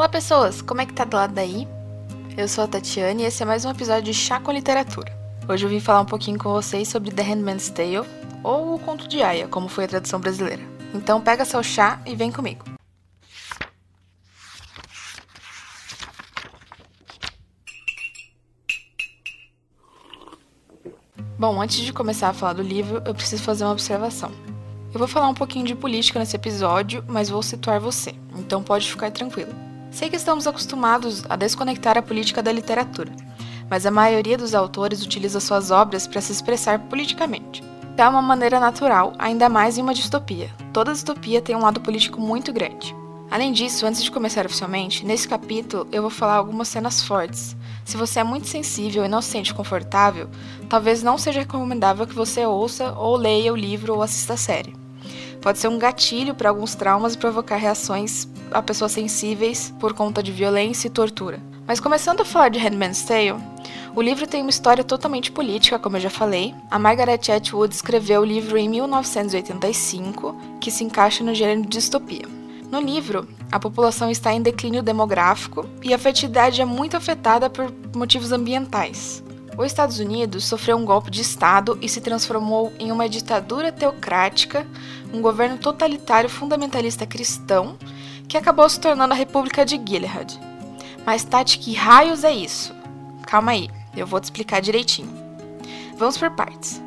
Olá pessoas, como é que tá do lado daí? Eu sou a Tatiane e esse é mais um episódio de Chá com Literatura. Hoje eu vim falar um pouquinho com vocês sobre The Handmaid's Tale, ou O Conto de Aya, como foi a tradução brasileira. Então pega seu chá e vem comigo. Bom, antes de começar a falar do livro, eu preciso fazer uma observação. Eu vou falar um pouquinho de política nesse episódio, mas vou situar você, então pode ficar tranquilo. Sei que estamos acostumados a desconectar a política da literatura, mas a maioria dos autores utiliza suas obras para se expressar politicamente. É uma maneira natural, ainda mais em uma distopia. Toda distopia tem um lado político muito grande. Além disso, antes de começar oficialmente, nesse capítulo eu vou falar algumas cenas fortes. Se você é muito sensível e não se sente confortável, talvez não seja recomendável que você ouça ou leia o livro ou assista a série. Pode ser um gatilho para alguns traumas e provocar reações a pessoas sensíveis por conta de violência e tortura. Mas começando a falar de Handmaid's Tale, o livro tem uma história totalmente política, como eu já falei. A Margaret Atwood escreveu o livro em 1985, que se encaixa no gênero de distopia. No livro, a população está em declínio demográfico e a fertilidade é muito afetada por motivos ambientais. Os Estados Unidos sofreu um golpe de Estado e se transformou em uma ditadura teocrática, um governo totalitário fundamentalista cristão, que acabou se tornando a República de Gilead. Mas, Tati, que raios é isso? Calma aí, eu vou te explicar direitinho. Vamos por partes.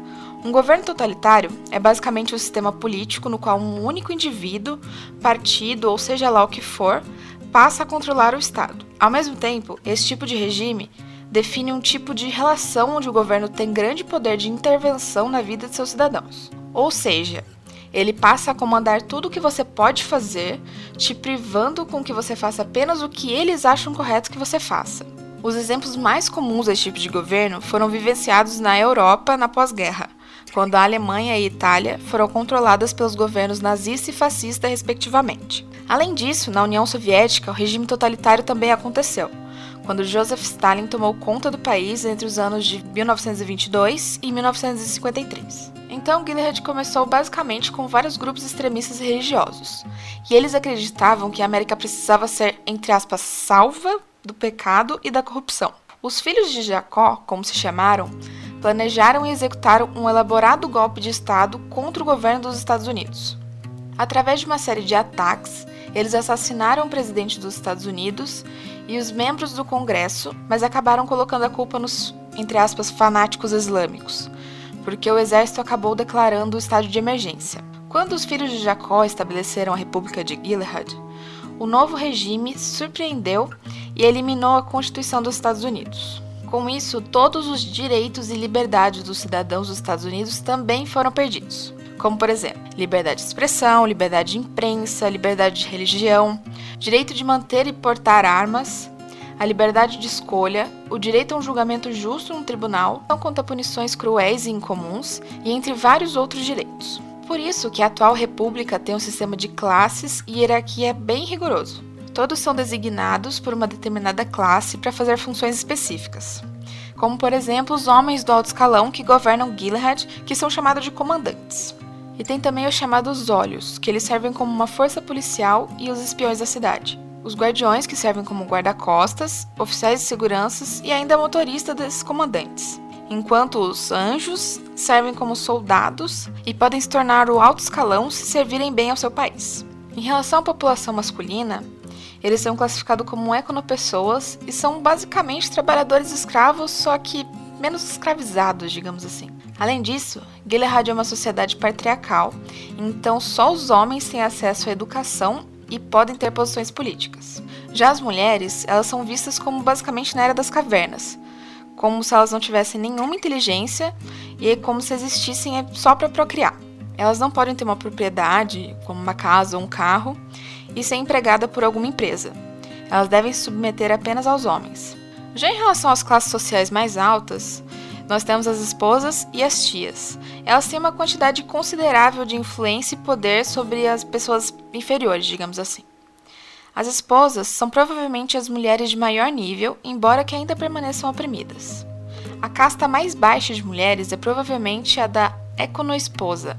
Um governo totalitário é basicamente um sistema político no qual um único indivíduo, partido ou seja lá o que for, passa a controlar o Estado. Ao mesmo tempo, esse tipo de regime define um tipo de relação onde o governo tem grande poder de intervenção na vida de seus cidadãos. Ou seja, ele passa a comandar tudo o que você pode fazer, te privando com que você faça apenas o que eles acham correto que você faça. Os exemplos mais comuns desse tipo de governo foram vivenciados na Europa na pós-guerra, quando a Alemanha e a Itália foram controladas pelos governos nazista e fascista, respectivamente. Além disso, na União Soviética, o regime totalitário também aconteceu, quando Joseph Stalin tomou conta do país entre os anos de 1922 e 1953. Então, Gilead começou basicamente com vários grupos extremistas religiosos, e eles acreditavam que a América precisava ser, entre aspas, salva do pecado e da corrupção. Os filhos de Jacó, como se chamaram, planejaram e executaram um elaborado golpe de Estado contra o governo dos Estados Unidos. Através de uma série de ataques, eles assassinaram o presidente dos Estados Unidos e os membros do Congresso, mas acabaram colocando a culpa nos, entre aspas, fanáticos islâmicos, porque o exército acabou declarando o estado de emergência. Quando os filhos de Jacó estabeleceram a República de Gilead, o novo regime surpreendeu e eliminou a Constituição dos Estados Unidos. Com isso, todos os direitos e liberdades dos cidadãos dos Estados Unidos também foram perdidos, como por exemplo, liberdade de expressão, liberdade de imprensa, liberdade de religião, direito de manter e portar armas, a liberdade de escolha, o direito a um julgamento justo no tribunal, não conta punições cruéis e incomuns, e entre vários outros direitos. Por isso que a atual república tem um sistema de classes e hierarquia bem rigoroso. Todos são designados por uma determinada classe para fazer funções específicas, como por exemplo os homens do alto escalão que governam Gilead, que são chamados de comandantes. E tem também os chamados olhos, que eles servem como uma força policial e os espiões da cidade. Os guardiões, que servem como guarda-costas, oficiais de seguranças e ainda motorista desses comandantes. Enquanto os anjos servem como soldados e podem se tornar o alto escalão se servirem bem ao seu país. Em relação à população masculina, eles são classificados como econopessoas e são basicamente trabalhadores escravos, só que menos escravizados, digamos assim. Além disso, Gilead é uma sociedade patriarcal, então só os homens têm acesso à educação e podem ter posições políticas. Já as mulheres, elas são vistas como basicamente na era das cavernas, como se elas não tivessem nenhuma inteligência e como se existissem só para procriar. Elas não podem ter uma propriedade, como uma casa ou um carro, e ser empregada por alguma empresa. Elas devem se submeter apenas aos homens. Já em relação às classes sociais mais altas, nós temos as esposas e as tias. Elas têm uma quantidade considerável de influência e poder sobre as pessoas inferiores, digamos assim. As esposas são provavelmente as mulheres de maior nível, embora que ainda permaneçam oprimidas. A casta mais baixa de mulheres é provavelmente a da econoesposa,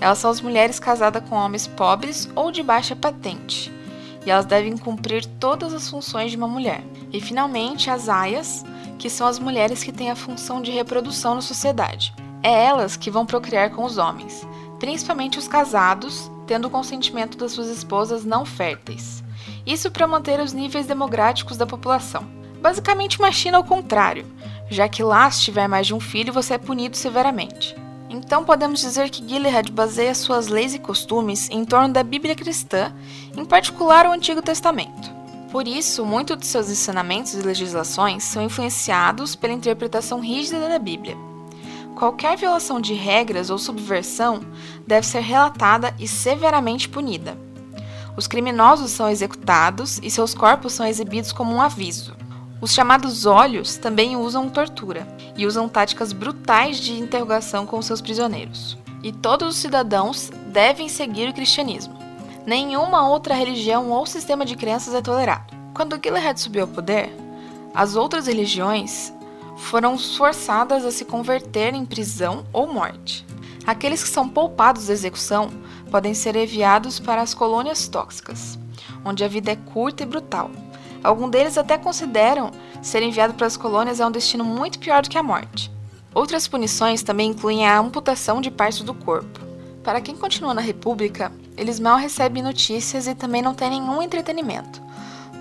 elas são as mulheres casadas com homens pobres ou de baixa patente. e elas devem cumprir todas as funções de uma mulher. E finalmente, as aias, que são as mulheres que têm a função de reprodução na sociedade. É elas que vão procriar com os homens, principalmente os casados, tendo o consentimento das suas esposas não férteis. Isso para manter os níveis democráticos da população. Basicamente uma China ao contrário, já que lá, se tiver mais de um filho, você é punido severamente. Então podemos dizer que Gilead baseia suas leis e costumes em torno da Bíblia cristã, em particular o Antigo Testamento. Por isso, muitos de seus ensinamentos e legislações são influenciados pela interpretação rígida da Bíblia. Qualquer violação de regras ou subversão deve ser relatada e severamente punida. Os criminosos são executados e seus corpos são exibidos como um aviso. Os chamados olhos também usam tortura e usam táticas brutais de interrogação com seus prisioneiros. E todos os cidadãos devem seguir o cristianismo. Nenhuma outra religião ou sistema de crenças é tolerado. Quando Gilead subiu ao poder, as outras religiões foram forçadas a se converter em prisão ou morte. Aqueles que são poupados da execução podem ser enviados para as colônias tóxicas, onde a vida é curta e brutal. Alguns deles até consideram ser enviado para as colônias é um destino muito pior do que a morte. Outras punições também incluem a amputação de partes do corpo. Para quem continua na República, eles mal recebem notícias e também não têm nenhum entretenimento.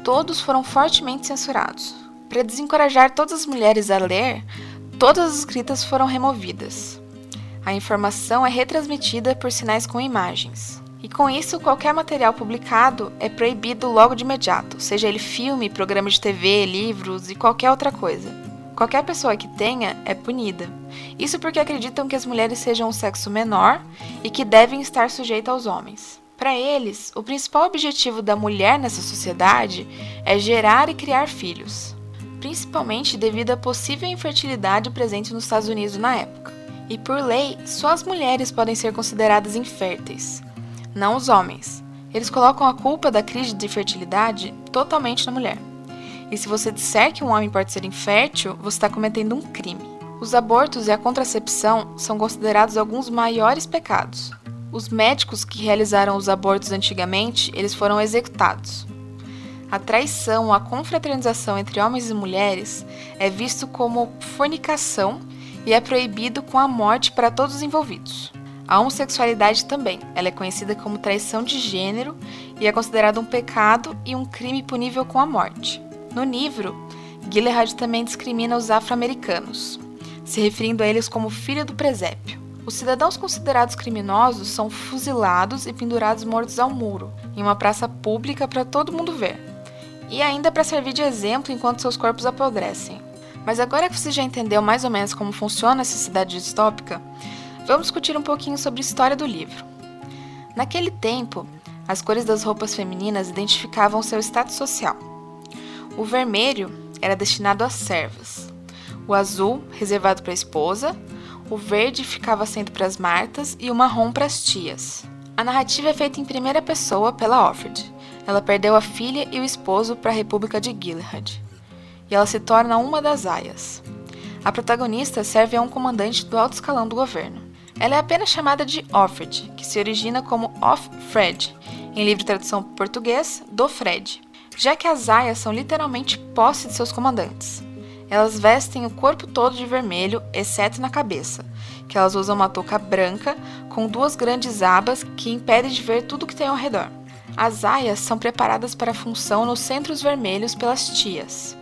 Todos foram fortemente censurados. Para desencorajar todas as mulheres a ler, todas as escritas foram removidas. A informação é retransmitida por sinais com imagens. E com isso, qualquer material publicado é proibido logo de imediato, seja ele filme, programa de TV, livros e qualquer outra coisa. Qualquer pessoa que tenha é punida. Isso porque acreditam que as mulheres sejam um sexo menor e que devem estar sujeitas aos homens. Para eles, o principal objetivo da mulher nessa sociedade é gerar e criar filhos, principalmente devido à possível infertilidade presente nos Estados Unidos na época. E por lei, só as mulheres podem ser consideradas inférteis, não os homens. Eles colocam a culpa da crise de fertilidade totalmente na mulher. E se você disser que um homem pode ser infértil, você está cometendo um crime. Os abortos e a contracepção são considerados alguns maiores pecados. Os médicos que realizaram os abortos antigamente, eles foram executados. A traição, a confraternização entre homens e mulheres é visto como fornicação e é proibido com a morte para todos os envolvidos. A homossexualidade também. Ela é conhecida como traição de gênero e é considerada um pecado e um crime punível com a morte. No livro, Gilliard também discrimina os afro-americanos, se referindo a eles como filho do presépio. Os cidadãos considerados criminosos são fuzilados e pendurados mortos ao muro, em uma praça pública para todo mundo ver, e ainda para servir de exemplo enquanto seus corpos apodrecem. Mas agora que você já entendeu mais ou menos como funciona essa cidade distópica, vamos discutir um pouquinho sobre a história do livro. Naquele tempo, as cores das roupas femininas identificavam seu status social. O vermelho era destinado às servas, o azul reservado para a esposa, o verde ficava sendo para as martas e o marrom para as tias. A narrativa é feita em primeira pessoa pela Offred. Ela perdeu a filha e o esposo para a República de Gilead. E ela se torna uma das aias. A protagonista serve a um comandante do alto escalão do governo. Ela é apenas chamada de Offred, que se origina como Off-Fred, em livre tradução português, do Fred, já que as aias são literalmente posse de seus comandantes. Elas vestem o corpo todo de vermelho, exceto na cabeça, que elas usam uma touca branca com duas grandes abas que impedem de ver tudo que tem ao redor. As aias são preparadas para a função nos centros vermelhos pelas tias.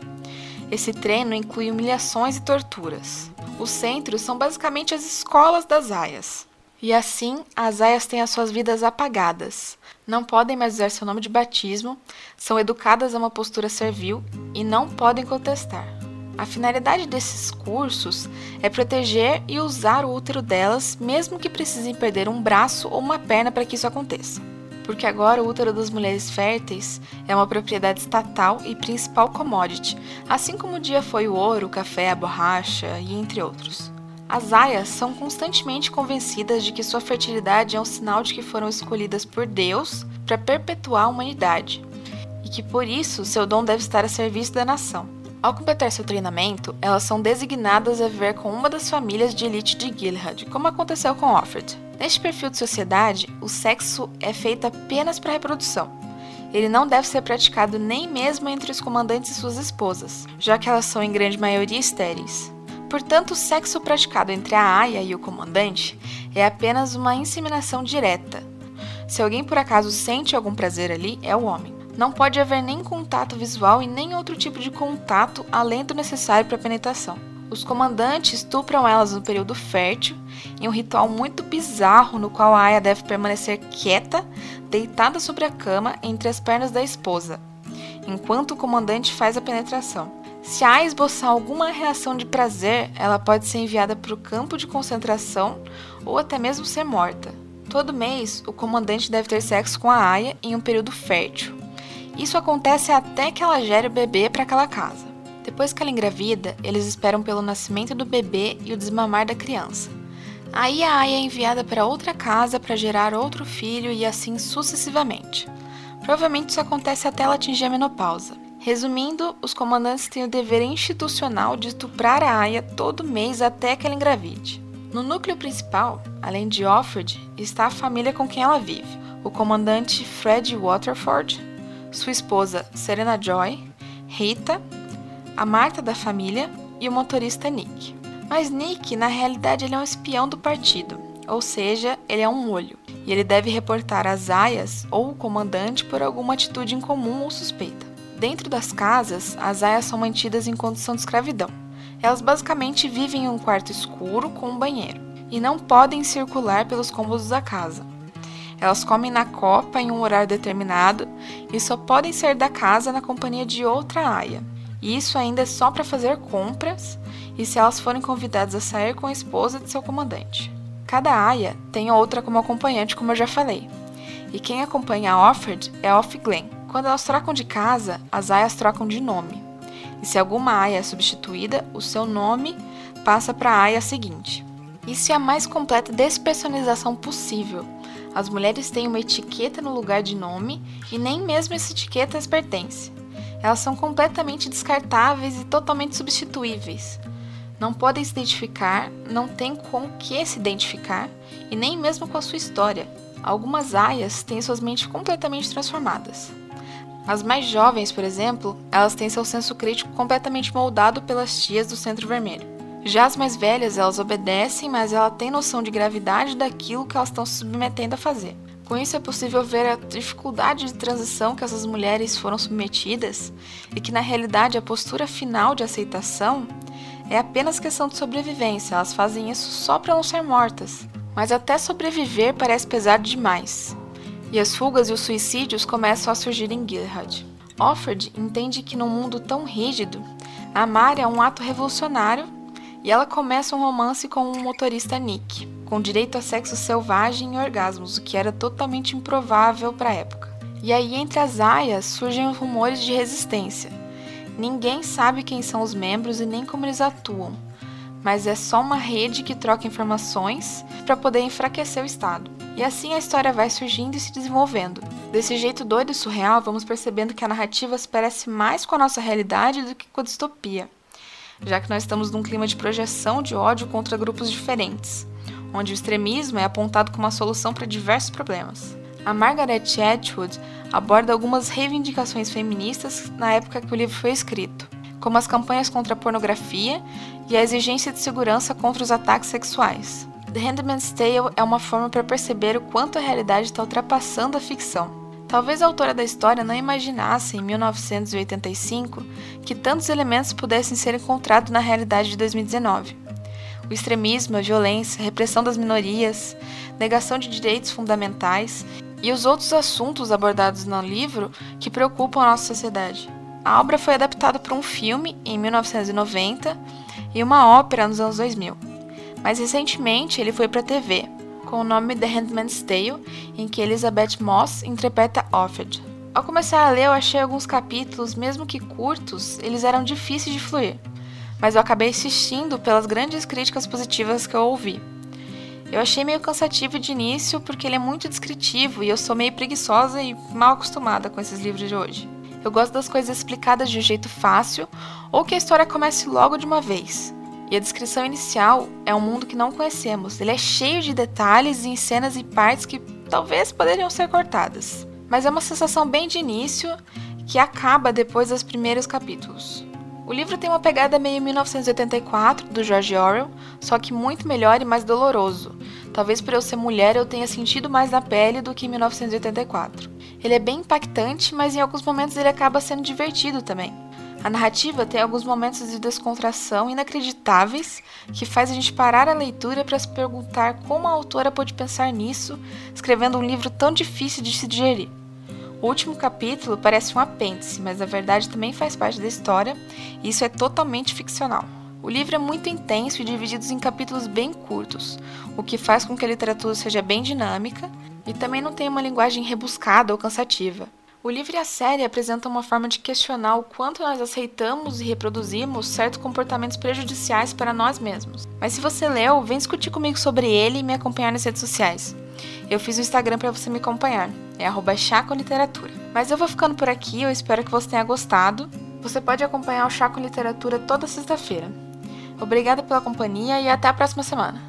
Esse treino inclui humilhações e torturas. Os centros são basicamente as escolas das aias. E assim, as aias têm as suas vidas apagadas. Não podem mais usar seu nome de batismo, são educadas a uma postura servil e não podem contestar. A finalidade desses cursos é proteger e usar o útero delas, mesmo que precisem perder um braço ou uma perna para que isso aconteça porque agora o útero das mulheres férteis é uma propriedade estatal e principal commodity, assim como o dia foi o ouro, o café, a borracha e entre outros. As aias são constantemente convencidas de que sua fertilidade é um sinal de que foram escolhidas por Deus para perpetuar a humanidade e que por isso seu dom deve estar a serviço da nação. Ao completar seu treinamento, elas são designadas a viver com uma das famílias de elite de Gilead, como aconteceu com Offred. Neste perfil de sociedade, o sexo é feito apenas para reprodução, ele não deve ser praticado nem mesmo entre os comandantes e suas esposas, já que elas são em grande maioria estéreis. Portanto, o sexo praticado entre a aia e o comandante é apenas uma inseminação direta. Se alguém por acaso sente algum prazer ali, é o homem. Não pode haver nem contato visual e nem outro tipo de contato além do necessário para a penetração. Os comandantes estupram elas no período fértil, em um ritual muito bizarro no qual a aia deve permanecer quieta, deitada sobre a cama entre as pernas da esposa, enquanto o comandante faz a penetração. Se a esboçar alguma reação de prazer, ela pode ser enviada para o campo de concentração ou até mesmo ser morta. Todo mês, o comandante deve ter sexo com a aia em um período fértil. Isso acontece até que ela gere o bebê para aquela casa. Depois que ela engravida, eles esperam pelo nascimento do bebê e o desmamar da criança. Aí a Aya é enviada para outra casa para gerar outro filho e assim sucessivamente. Provavelmente isso acontece até ela atingir a menopausa. Resumindo, os comandantes têm o dever institucional de estuprar a Aya todo mês até que ela engravide. No núcleo principal, além de Offred, está a família com quem ela vive: o comandante Fred Waterford, sua esposa Serena Joy, Rita a Marta da família e o motorista Nick. Mas Nick, na realidade, ele é um espião do partido, ou seja, ele é um olho, e ele deve reportar as aias ou o comandante por alguma atitude incomum ou suspeita. Dentro das casas, as aias são mantidas em condição de escravidão. Elas basicamente vivem em um quarto escuro com um banheiro e não podem circular pelos cômodos da casa. Elas comem na copa em um horário determinado e só podem sair da casa na companhia de outra aia. E isso ainda é só para fazer compras e se elas forem convidadas a sair com a esposa de seu comandante. Cada aia tem outra como acompanhante, como eu já falei. E quem acompanha a Offred é Off Glen. Quando elas trocam de casa, as aias trocam de nome. E se alguma aia é substituída, o seu nome passa para a aia seguinte. Isso é a mais completa despersonalização possível. As mulheres têm uma etiqueta no lugar de nome e nem mesmo essa etiqueta as pertence. Elas são completamente descartáveis e totalmente substituíveis. Não podem se identificar, não têm com o que se identificar e nem mesmo com a sua história. Algumas aias têm suas mentes completamente transformadas. As mais jovens, por exemplo, elas têm seu senso crítico completamente moldado pelas tias do Centro Vermelho. Já as mais velhas, elas obedecem, mas elas têm noção de gravidade daquilo que elas estão se submetendo a fazer. Com isso, é possível ver a dificuldade de transição que essas mulheres foram submetidas e que, na realidade, a postura final de aceitação é apenas questão de sobrevivência. Elas fazem isso só para não ser mortas. Mas até sobreviver parece pesado demais. E as fugas e os suicídios começam a surgir em Gilhad. Offred entende que num mundo tão rígido, amar é um ato revolucionário e ela começa um romance com o motorista Nick com direito a sexo selvagem e orgasmos, o que era totalmente improvável para a época. E aí, entre as aias, surgem rumores de resistência. Ninguém sabe quem são os membros e nem como eles atuam, mas é só uma rede que troca informações para poder enfraquecer o Estado. E assim a história vai surgindo e se desenvolvendo. Desse jeito doido e surreal, vamos percebendo que a narrativa se parece mais com a nossa realidade do que com a distopia, já que nós estamos num clima de projeção de ódio contra grupos diferentes onde o extremismo é apontado como a solução para diversos problemas. A Margaret Atwood aborda algumas reivindicações feministas na época que o livro foi escrito, como as campanhas contra a pornografia e a exigência de segurança contra os ataques sexuais. The Handmaid's Tale é uma forma para perceber o quanto a realidade está ultrapassando a ficção. Talvez a autora da história não imaginasse, em 1985, que tantos elementos pudessem ser encontrados na realidade de 2019 o extremismo, a violência, a repressão das minorias, negação de direitos fundamentais e os outros assuntos abordados no livro que preocupam a nossa sociedade. A obra foi adaptada para um filme em 1990 e uma ópera nos anos 2000. Mais recentemente, ele foi para a TV, com o nome The Handmaid's Tale, em que Elizabeth Moss interpreta Offred. Ao começar a ler, eu achei alguns capítulos, mesmo que curtos, eles eram difíceis de fluir mas eu acabei assistindo pelas grandes críticas positivas que eu ouvi. Eu achei meio cansativo de início porque ele é muito descritivo e eu sou meio preguiçosa e mal acostumada com esses livros de hoje. Eu gosto das coisas explicadas de um jeito fácil ou que a história comece logo de uma vez. E a descrição inicial é um mundo que não conhecemos. Ele é cheio de detalhes em cenas e partes que talvez poderiam ser cortadas. mas é uma sensação bem de início que acaba depois dos primeiros capítulos. O livro tem uma pegada meio 1984 do George Orwell, só que muito melhor e mais doloroso. Talvez por eu ser mulher eu tenha sentido mais na pele do que em 1984. Ele é bem impactante, mas em alguns momentos ele acaba sendo divertido também. A narrativa tem alguns momentos de descontração inacreditáveis que faz a gente parar a leitura para se perguntar como a autora pôde pensar nisso, escrevendo um livro tão difícil de se digerir. O último capítulo parece um apêndice, mas na verdade também faz parte da história, e isso é totalmente ficcional. O livro é muito intenso e dividido em capítulos bem curtos, o que faz com que a literatura seja bem dinâmica e também não tenha uma linguagem rebuscada ou cansativa. O livro e a série apresentam uma forma de questionar o quanto nós aceitamos e reproduzimos certos comportamentos prejudiciais para nós mesmos. Mas se você leu, vem discutir comigo sobre ele e me acompanhar nas redes sociais. Eu fiz o Instagram para você me acompanhar, é arroba Literatura. Mas eu vou ficando por aqui, eu espero que você tenha gostado. Você pode acompanhar o Chaco Literatura toda sexta-feira. Obrigada pela companhia e até a próxima semana.